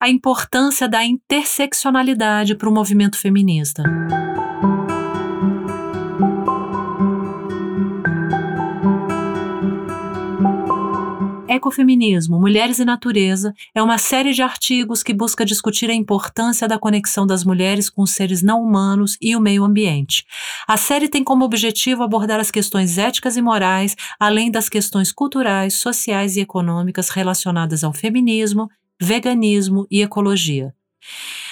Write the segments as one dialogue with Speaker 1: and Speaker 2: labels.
Speaker 1: a importância da interseccionalidade para o movimento feminista. Ecofeminismo, Mulheres e Natureza é uma série de artigos que busca discutir a importância da conexão das mulheres com os seres não humanos e o meio ambiente. A série tem como objetivo abordar as questões éticas e morais, além das questões culturais, sociais e econômicas relacionadas ao feminismo, veganismo e ecologia.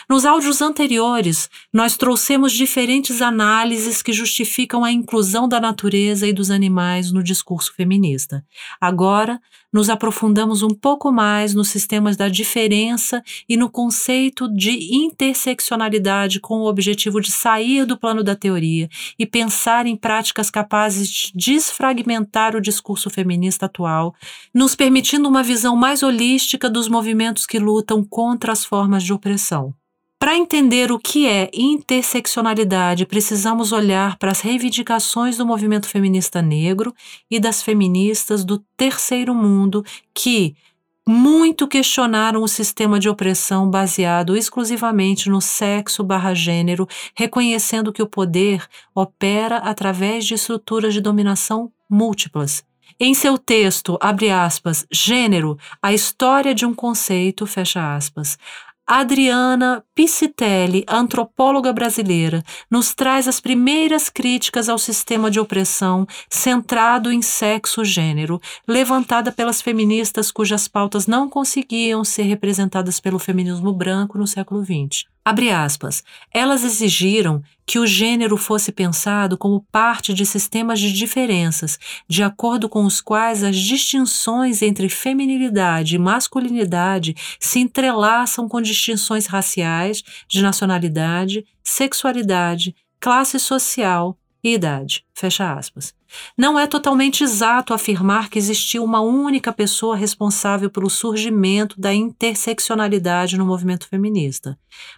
Speaker 1: Nos áudios anteriores, nós trouxemos diferentes análises que justificam a inclusão da natureza e dos animais no discurso feminista. Agora, nos aprofundamos um pouco mais nos sistemas da diferença e no conceito de interseccionalidade com o objetivo de sair do plano da teoria e pensar em práticas capazes de desfragmentar o discurso feminista atual, nos permitindo uma visão mais holística dos movimentos que lutam contra as formas de opressão. Para entender o que é interseccionalidade, precisamos olhar para as reivindicações do movimento feminista negro e das feministas do terceiro mundo que muito questionaram o sistema de opressão baseado exclusivamente no sexo barra gênero, reconhecendo que o poder opera através de estruturas de dominação múltiplas. Em seu texto, abre aspas, Gênero, a história de um conceito, fecha aspas, Adriana Piscitelli, antropóloga brasileira, nos traz as primeiras críticas ao sistema de opressão centrado em sexo-gênero, levantada pelas feministas cujas pautas não conseguiam ser representadas pelo feminismo branco no século XX. Abre aspas. Elas exigiram que o gênero fosse pensado como parte de sistemas de diferenças, de acordo com os quais as distinções entre feminilidade e masculinidade se entrelaçam com distinções raciais, de nacionalidade, sexualidade, classe social e idade. Fecha aspas. Não é totalmente exato afirmar que existiu uma única pessoa responsável pelo surgimento da interseccionalidade no movimento feminista,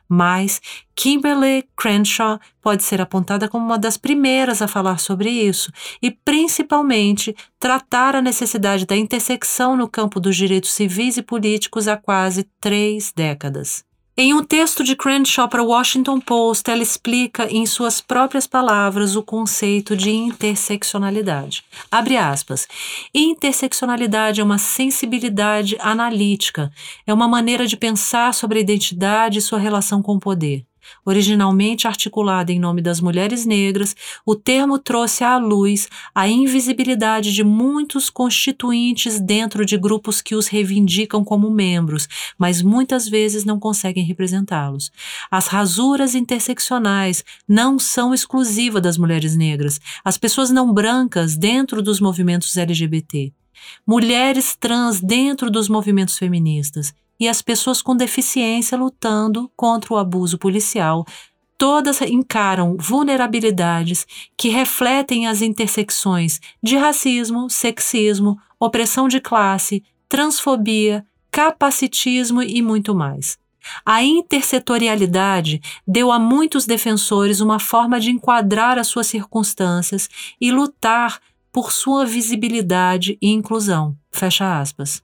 Speaker 1: mas Kimberly Crenshaw pode ser apontada como uma das primeiras a falar sobre isso e, principalmente, tratar a necessidade da intersecção no campo dos direitos civis e políticos há quase três décadas. Em um texto de Crenshaw para o Washington Post, ela explica em suas próprias palavras o conceito de interseccionalidade. Abre aspas. Interseccionalidade é uma sensibilidade analítica, é uma maneira de pensar sobre a identidade e sua relação com o poder. Originalmente articulada em nome das mulheres negras, o termo trouxe à luz a invisibilidade de muitos constituintes dentro de grupos que os reivindicam como membros, mas muitas vezes não conseguem representá-los. As rasuras interseccionais não são exclusivas das mulheres negras, as pessoas não brancas dentro dos movimentos LGBT. Mulheres trans dentro dos movimentos feministas e as pessoas com deficiência lutando contra o abuso policial. Todas encaram vulnerabilidades que refletem as intersecções de racismo, sexismo, opressão de classe, transfobia, capacitismo e muito mais. A intersetorialidade deu a muitos defensores uma forma de enquadrar as suas circunstâncias e lutar por sua visibilidade e inclusão. Fecha aspas.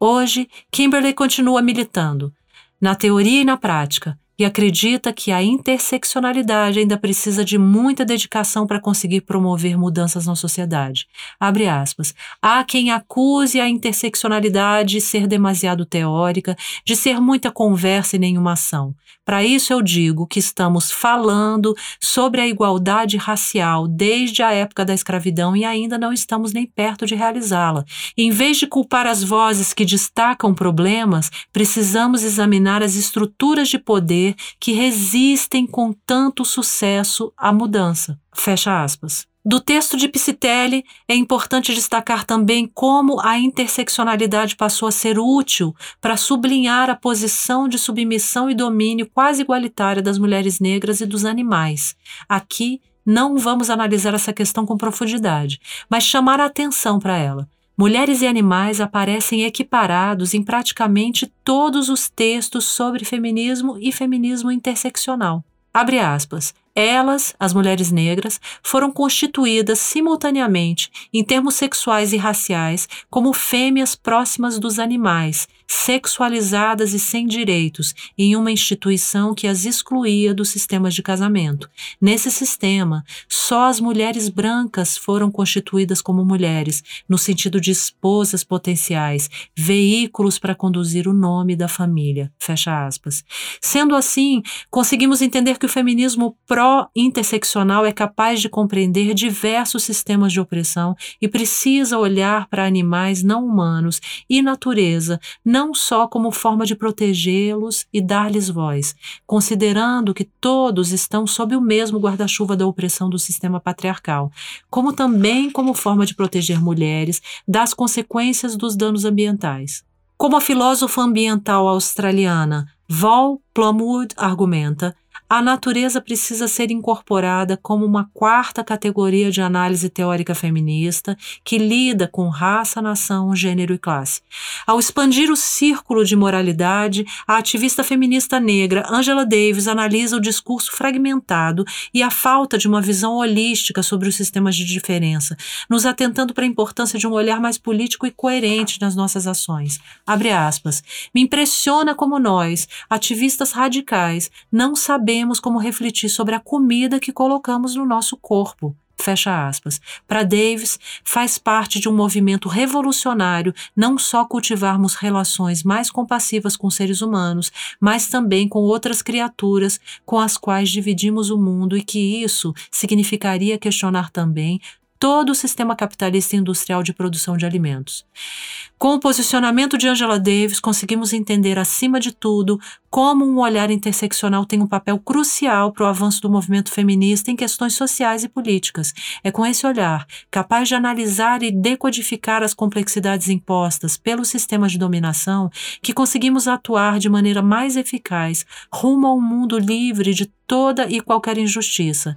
Speaker 1: Hoje, Kimberley continua militando, na teoria e na prática, e acredita que a interseccionalidade ainda precisa de muita dedicação para conseguir promover mudanças na sociedade. Abre aspas. Há quem acuse a interseccionalidade de ser demasiado teórica, de ser muita conversa e nenhuma ação. Para isso eu digo que estamos falando sobre a igualdade racial desde a época da escravidão e ainda não estamos nem perto de realizá-la. Em vez de culpar as vozes que destacam problemas, precisamos examinar as estruturas de poder que resistem com tanto sucesso à mudança. Fecha aspas. Do texto de Piscitelli, é importante destacar também como a interseccionalidade passou a ser útil para sublinhar a posição de submissão e domínio quase igualitária das mulheres negras e dos animais. Aqui, não vamos analisar essa questão com profundidade, mas chamar a atenção para ela. Mulheres e animais aparecem equiparados em praticamente todos os textos sobre feminismo e feminismo interseccional. Abre aspas. Elas, as mulheres negras, foram constituídas simultaneamente, em termos sexuais e raciais, como fêmeas próximas dos animais, sexualizadas e sem direitos, em uma instituição que as excluía dos sistemas de casamento. Nesse sistema, só as mulheres brancas foram constituídas como mulheres, no sentido de esposas potenciais, veículos para conduzir o nome da família. Fecha aspas. Sendo assim, conseguimos entender que o feminismo pró-interseccional é capaz de compreender diversos sistemas de opressão e precisa olhar para animais não humanos e natureza, não só como forma de protegê-los e dar-lhes voz, considerando que todos estão sob o mesmo guarda-chuva da opressão do sistema patriarcal, como também como forma de proteger mulheres das consequências dos danos ambientais. Como a filósofa ambiental australiana Val Plumwood argumenta, a natureza precisa ser incorporada como uma quarta categoria de análise teórica feminista que lida com raça, nação, gênero e classe. Ao expandir o círculo de moralidade, a ativista feminista negra Angela Davis analisa o discurso fragmentado e a falta de uma visão holística sobre os sistemas de diferença, nos atentando para a importância de um olhar mais político e coerente nas nossas ações. Abre aspas. Me impressiona como nós, ativistas radicais, não sabemos temos como refletir sobre a comida que colocamos no nosso corpo. Fecha aspas. Para Davis, faz parte de um movimento revolucionário não só cultivarmos relações mais compassivas com seres humanos, mas também com outras criaturas com as quais dividimos o mundo e que isso significaria questionar também todo o sistema capitalista industrial de produção de alimentos. Com o posicionamento de Angela Davis, conseguimos entender, acima de tudo, como um olhar interseccional tem um papel crucial para o avanço do movimento feminista em questões sociais e políticas. É com esse olhar, capaz de analisar e decodificar as complexidades impostas pelos sistemas de dominação, que conseguimos atuar de maneira mais eficaz rumo a um mundo livre de toda e qualquer injustiça